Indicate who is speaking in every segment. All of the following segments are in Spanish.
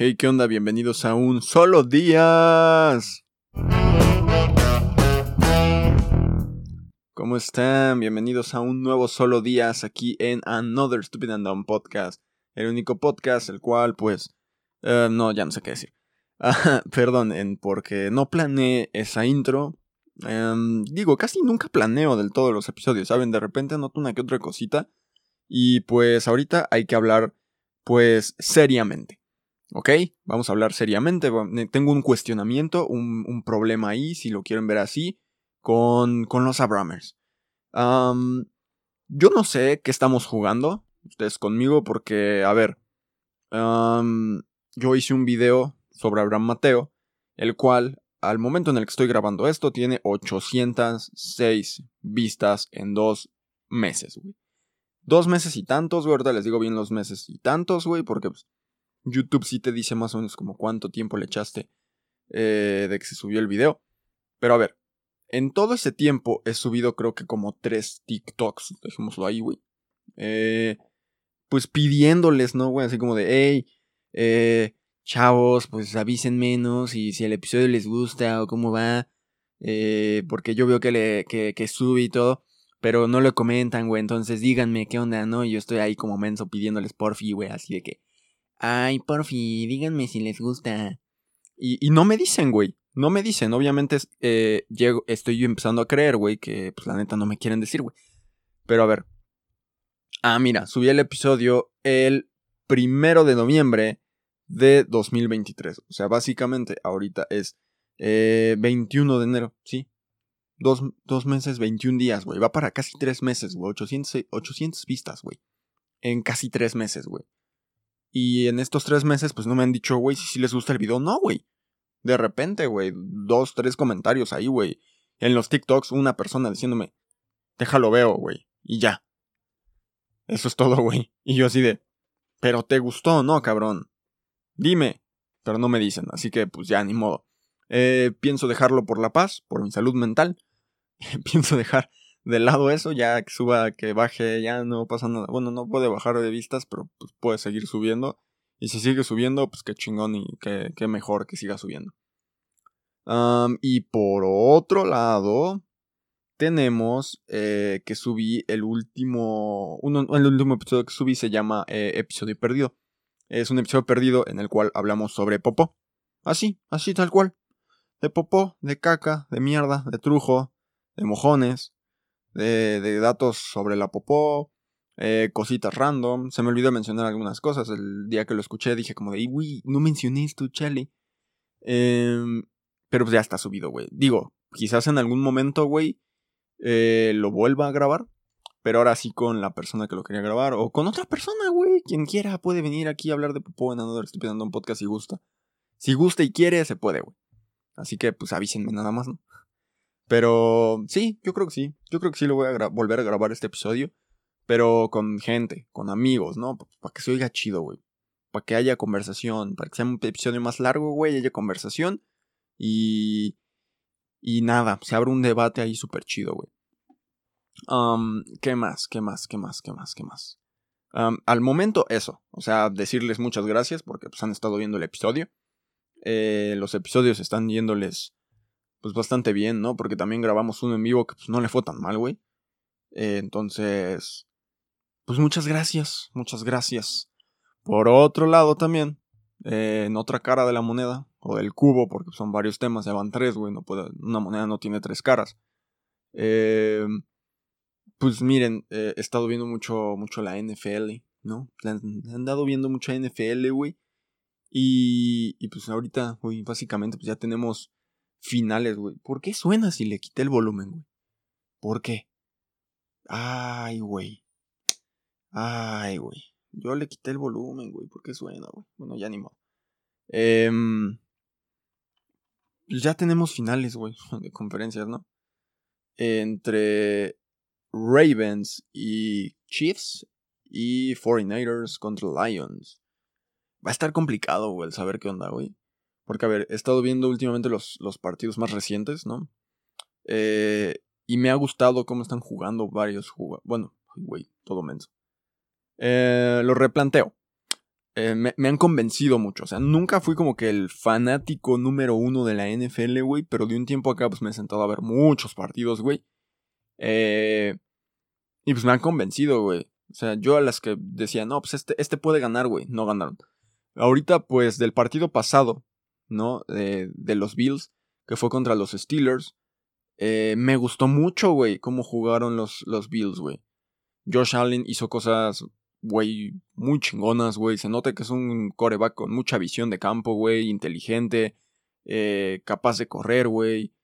Speaker 1: Hey, ¿qué onda? Bienvenidos a un solo días. ¿Cómo están? Bienvenidos a un nuevo solo días aquí en Another Stupid and Dumb Podcast. El único podcast el cual, pues, eh, no, ya no sé qué decir. Perdón, porque no planeé esa intro. Em, digo, casi nunca planeo del todo los episodios, ¿saben? De repente anoto una que otra cosita. Y pues ahorita hay que hablar, pues, seriamente. ¿Ok? Vamos a hablar seriamente. Tengo un cuestionamiento, un, problema ahí, si lo quieren ver así, con, con los Abramers. yo no sé qué estamos jugando, ustedes conmigo, porque, a ver, yo hice un video sobre Abraham Mateo, el cual, al momento en el que estoy grabando esto, tiene 806 vistas en dos meses, güey. Dos meses y tantos, güey, les digo bien los meses y tantos, güey, porque pues, YouTube sí te dice más o menos como cuánto tiempo le echaste eh, de que se subió el video. Pero a ver, en todo ese tiempo he subido creo que como tres TikToks, dejémoslo ahí, güey. Eh, pues pidiéndoles, ¿no, güey? Así como de, hey, eh, chavos, pues avisen menos y si el episodio les gusta o cómo va. Eh, porque yo veo que, le, que, sube y todo, pero no lo comentan, güey. Entonces díganme qué onda, ¿no? Y yo estoy ahí como menso pidiéndoles porfi, güey, así de que, ay, porfi, díganme si les gusta. Y, y no me dicen, güey. No me dicen, obviamente eh, llego, estoy empezando a creer, güey, que pues la neta no me quieren decir, güey. Pero a ver. Ah, mira, subí el episodio el primero de noviembre de 2023. O sea, básicamente ahorita es 21 eh, de enero, ¿sí? Dos, dos meses, 21 días, güey. Va para casi tres meses, güey. 800, 800 vistas, güey. En casi tres meses, güey. Y en estos tres meses, pues no me han dicho, güey, si sí les gusta el video. No, güey. De repente, güey. Dos, tres comentarios ahí, güey. En los TikToks, una persona diciéndome, déjalo veo, güey. Y ya. Eso es todo, güey. Y yo así de, pero te gustó, ¿no, cabrón? Dime. Pero no me dicen, así que pues ya ni modo. Eh, pienso dejarlo por la paz, por mi salud mental. pienso dejar de lado eso, ya que suba, que baje, ya no pasa nada. Bueno, no puede bajar de vistas, pero pues puede seguir subiendo. Y si sigue subiendo, pues qué chingón y qué, mejor que siga subiendo. y por otro lado, tenemos eh, que subí el último. el último episodio que subí se llama eh, Episodio Perdido. Es un episodio perdido en el cual hablamos sobre popó. Así, así tal cual. De popó, de caca, de mierda, de trujo, de mojones, de, datos sobre la popó, eh, cositas random. Se me olvidó mencionar algunas cosas. El día que lo escuché dije como de, uy, no mencioné esto, chale. Em, pero pues ya está subido, güey. Digo, quizás en algún momento, güey, eh, lo vuelva a grabar. Pero ahora sí con la persona que lo quería grabar. O con otra persona, güey. Quien quiera puede venir aquí a hablar de popó en Another Stupid un Podcast si gusta. Si gusta y quiere, se puede, güey. Así que pues avísenme nada más, ¿no? Pero sí, yo creo que sí. Yo creo que sí lo voy a volver a grabar este episodio. Pero con gente, con amigos, ¿no? Para que se oiga chido, güey. Para que haya conversación. Para que sea un episodio más largo, güey. Haya conversación. Y. Y nada, se abre un debate ahí súper chido, güey. ¿Qué más? ¿Qué más? ¿Qué más? ¿Qué más? ¿Qué más? al momento, eso. O sea, decirles muchas gracias porque pues, han estado viendo el episodio. Eh, los episodios están yéndoles pues bastante bien, ¿no? Porque también grabamos uno en vivo que pues, no le fue tan mal, güey. Eh, entonces, pues muchas gracias, muchas gracias. Por otro lado también, eh, en otra cara de la moneda, o del cubo, porque son varios temas, ya van tres, güey, no puede, una moneda no tiene tres caras. Eh, pues miren, eh, he estado viendo mucho, mucho la NFL, ¿no? Han, han dado viendo mucha NFL, güey. Y, y pues ahorita, güey, básicamente pues ya tenemos finales, güey. ¿Por qué suena si le quité el volumen, güey? ¿Por qué? Ay, güey. Ay, güey. Yo le quité el volumen, güey. ¿Por qué suena, güey? Bueno, ya ni. Eh, pues ya tenemos finales, güey, de conferencias, ¿no? Entre Ravens y Chiefs y 49ers contra Lions. Va a estar complicado, güey, el saber qué onda, güey. Porque, a ver, he estado viendo últimamente los, los partidos más recientes, ¿no? Eh, y me ha gustado cómo están jugando varios jugadores. Bueno, güey, todo menso. Eh, lo replanteo. eh, me, me, han convencido mucho. O sea, nunca fui como que el fanático número uno de la NFL, güey. Pero de un tiempo acá, pues me he sentado a ver muchos partidos, güey. Eh, y pues me han convencido, güey. O sea, yo a las que decía, no, pues este, este puede ganar, güey. No ganaron. Ahorita, pues, del partido pasado, ¿no? De, de los Bills, que fue contra los Steelers. Eh, me gustó mucho, güey, cómo jugaron los, los Bills, güey. Josh Allen hizo cosas, güey, muy chingonas, güey. Se nota que es un coreback con mucha visión de campo, güey, inteligente, eh, capaz de correr, güey.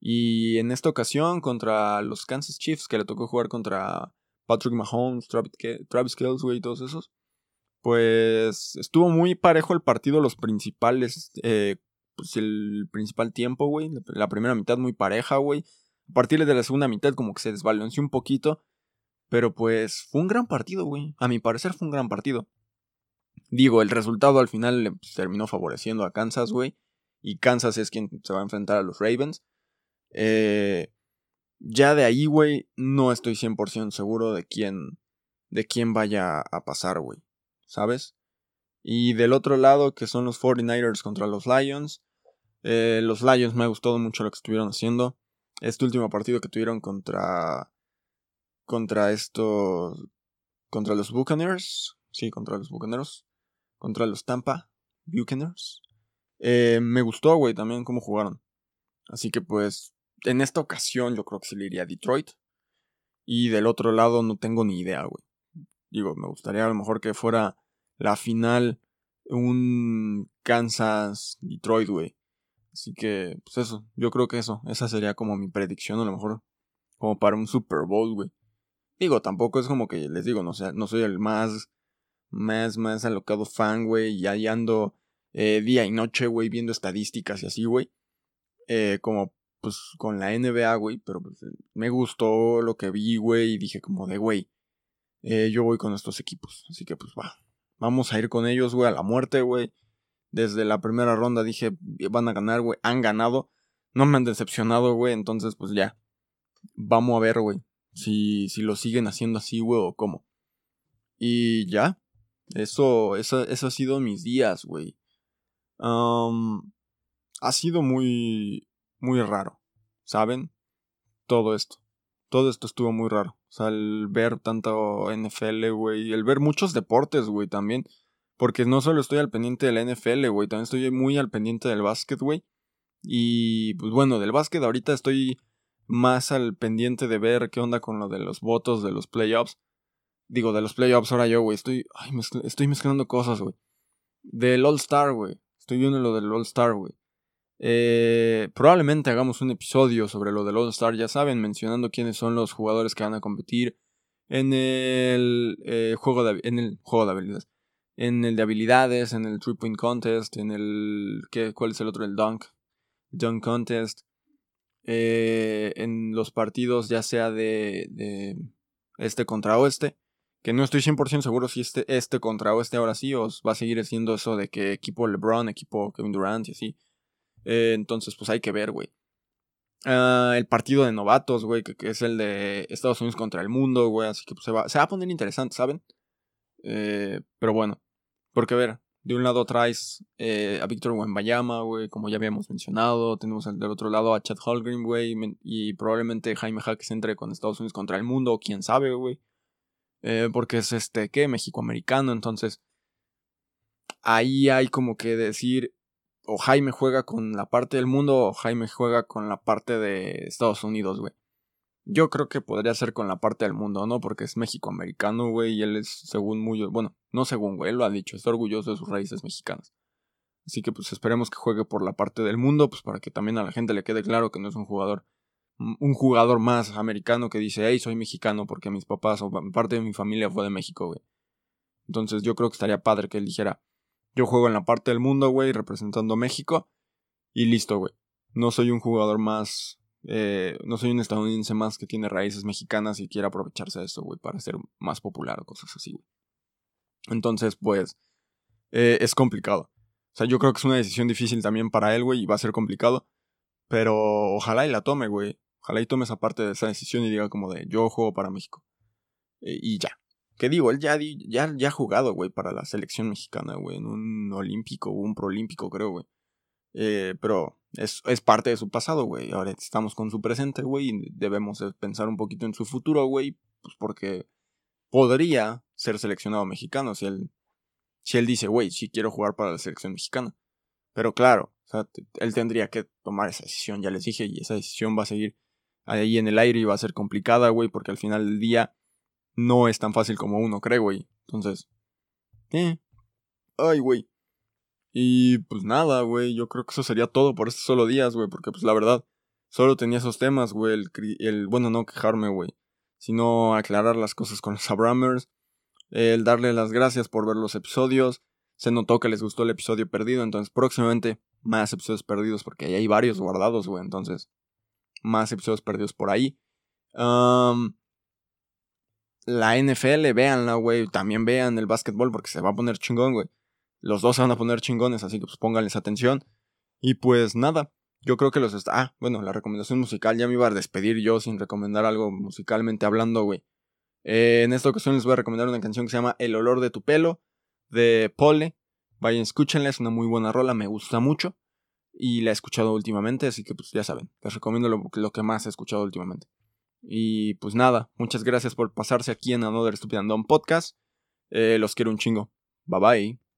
Speaker 1: Y en esta ocasión contra los Kansas Chiefs, que le tocó jugar contra Patrick Mahomes, Travis Kelce, güey, y todos esos. Pues estuvo muy parejo el partido, los principales eh, pues el principal tiempo, güey. La primera mitad muy pareja, güey. A partir de la segunda mitad como que se desbalanceó un poquito. Pero pues fue un gran partido, güey. A mi parecer fue un gran partido. Digo, el resultado al final le pues, terminó favoreciendo a Kansas, güey. Y Kansas es quien se va a enfrentar a los Ravens. Eh, ya de ahí, güey, no estoy 100% seguro de quién, de quién vaya a pasar, güey. ¿Sabes? Y del otro lado, que son los 49ers contra los Lions. Eh, los Lions me ha gustado mucho lo que estuvieron haciendo. Este último partido que tuvieron contra. Contra estos. Contra los Buccaneers. Sí, contra los Buccaneers. Contra los Tampa Buccaneers. Eh, me gustó, güey, también cómo jugaron. Así que pues. En esta ocasión yo creo que se le iría a Detroit. Y del otro lado no tengo ni idea, güey. Digo, me gustaría a lo mejor que fuera la final un Kansas Detroit, güey. Así que, pues eso, yo creo que eso, esa sería como mi predicción, a lo mejor, como para un Super Bowl, güey. Digo, tampoco es como que les digo, no, sea, no soy el más, más, más alocado fan, güey, y ahí ando eh, día y noche, güey, viendo estadísticas y así, güey. Eh, como, pues, con la NBA, güey, pero pues, me gustó lo que vi, güey, y dije como de, güey, eh, yo voy con estos equipos, así que, pues, va, Vamos a ir con ellos, güey, a la muerte, güey. Desde la primera ronda dije, van a ganar, güey. Han ganado. No me han decepcionado, güey. Entonces, pues ya. Vamos a ver, güey. Si, si lo siguen haciendo así, güey, o cómo. Y ya. Eso, eso, eso ha sido mis días, güey. ha sido muy, muy raro. ¿Saben? Todo esto. Todo esto estuvo muy raro. O sea, el ver tanto NFL, güey, el ver muchos deportes, güey, también. Porque no solo estoy al pendiente de la NFL, güey, también estoy muy al pendiente del básquet, güey. Y pues bueno, del básquet ahorita estoy más al pendiente de ver qué onda con lo de los votos de los playoffs. Digo, de los playoffs ahora yo, güey, estoy, ay, estoy mezclando cosas, güey. Del All Star, güey. Estoy viendo lo del All Star, güey. Eh, probablemente hagamos un episodio sobre lo del All Star, ya saben, mencionando quiénes son los jugadores que van a competir en el, eh, juego, de, en el juego de habilidades. En el de habilidades, en el Three Point Contest, en el... ¿qué, ¿Cuál es el otro? El Dunk. Dunk Contest. Eh, en los partidos ya sea de, de este contra oeste. Que no estoy 100% seguro si este, este contra oeste ahora sí o va a seguir siendo eso de que equipo LeBron, equipo Kevin Durant y así. Eh, entonces, pues hay que ver, güey. Ah, el partido de novatos, güey, que, es el de Estados Unidos contra el mundo, güey. Así que pues, se, va, se va a poner interesante, ¿saben? Eh, pero bueno, porque a ver, de un lado traes eh, a Víctor Wembayama, güey, como ya habíamos mencionado. Tenemos del otro lado a Chad Holgrim, güey, y probablemente Jaime Jaques entre con Estados Unidos contra el mundo, quién sabe, güey. porque es este, ¿qué? México-americano, entonces ahí hay como que decir, o Jaime juega con la parte del mundo o Jaime juega con la parte de Estados Unidos, güey. Yo creo que podría ser con la parte del mundo, ¿no? Porque es México-americano, güey, y él es según muy... Bueno, no según, güey, él lo ha dicho, está orgulloso de sus raíces mexicanas. Así que pues esperemos que juegue por la parte del mundo, pues para que también a la gente le quede claro que no es un jugador un jugador más americano que dice, hey, soy mexicano porque mis papás o parte de mi familia fue de México, güey. Entonces yo creo que estaría padre que él dijera, yo juego en la parte del mundo, güey, representando a México. Y listo, güey. No soy un jugador más. Eh, no soy un estadounidense más que tiene raíces mexicanas y quiere aprovecharse de eso, güey, para ser más popular o cosas así, güey. Entonces, pues. Eh, es complicado. O sea, yo creo que es una decisión difícil también para él, güey, y va a ser complicado. Pero ojalá y la tome, güey. Ojalá y tome esa parte de esa decisión y diga como de yo juego para México. Eh, y ya. Que digo, él ya, ya, ya ha jugado, güey, para la selección mexicana, güey, en un olímpico o un proolímpico, creo, güey. Eh, pero es, es, parte de su pasado, güey. Ahora estamos con su presente, güey, y debemos pensar un poquito en su futuro, güey, pues porque podría ser seleccionado mexicano si él, si él dice, güey, sí quiero jugar para la selección mexicana. Pero claro, él tendría que tomar esa decisión, ya les dije, y esa decisión va a seguir ahí en el aire y va a ser complicada, güey, porque al final del día no es tan fácil como uno cree, güey. Entonces, eh. Ay, güey. Y pues nada, güey, yo creo que eso sería todo por estos solo días, güey, porque pues la verdad, solo tenía esos temas, güey, el, el, bueno, no quejarme, güey, sino aclarar las cosas con los Abramers, el darle las gracias por ver los episodios, se notó que les gustó el episodio perdido, entonces próximamente más episodios perdidos, porque ahí hay varios guardados, güey, entonces más episodios perdidos por ahí. La NFL, véanla, güey, también vean el básquetbol porque se va a poner chingón, güey. Los dos se van a poner chingones, así que pues pónganles atención. Y pues nada, yo creo que los está. Ah, bueno, la recomendación musical ya me iba a despedir yo sin recomendar algo musicalmente hablando, güey. Eh, en esta ocasión les voy a recomendar una canción que se llama El olor de tu pelo, de Pole. Vayan, escúchenla, es una muy buena rola, me gusta mucho. Y la he escuchado últimamente, así que pues ya saben, les recomiendo lo, que más he escuchado últimamente. Y pues nada, muchas gracias por pasarse aquí en Another Stupid and Podcast. Eh, los quiero un chingo. Bye bye.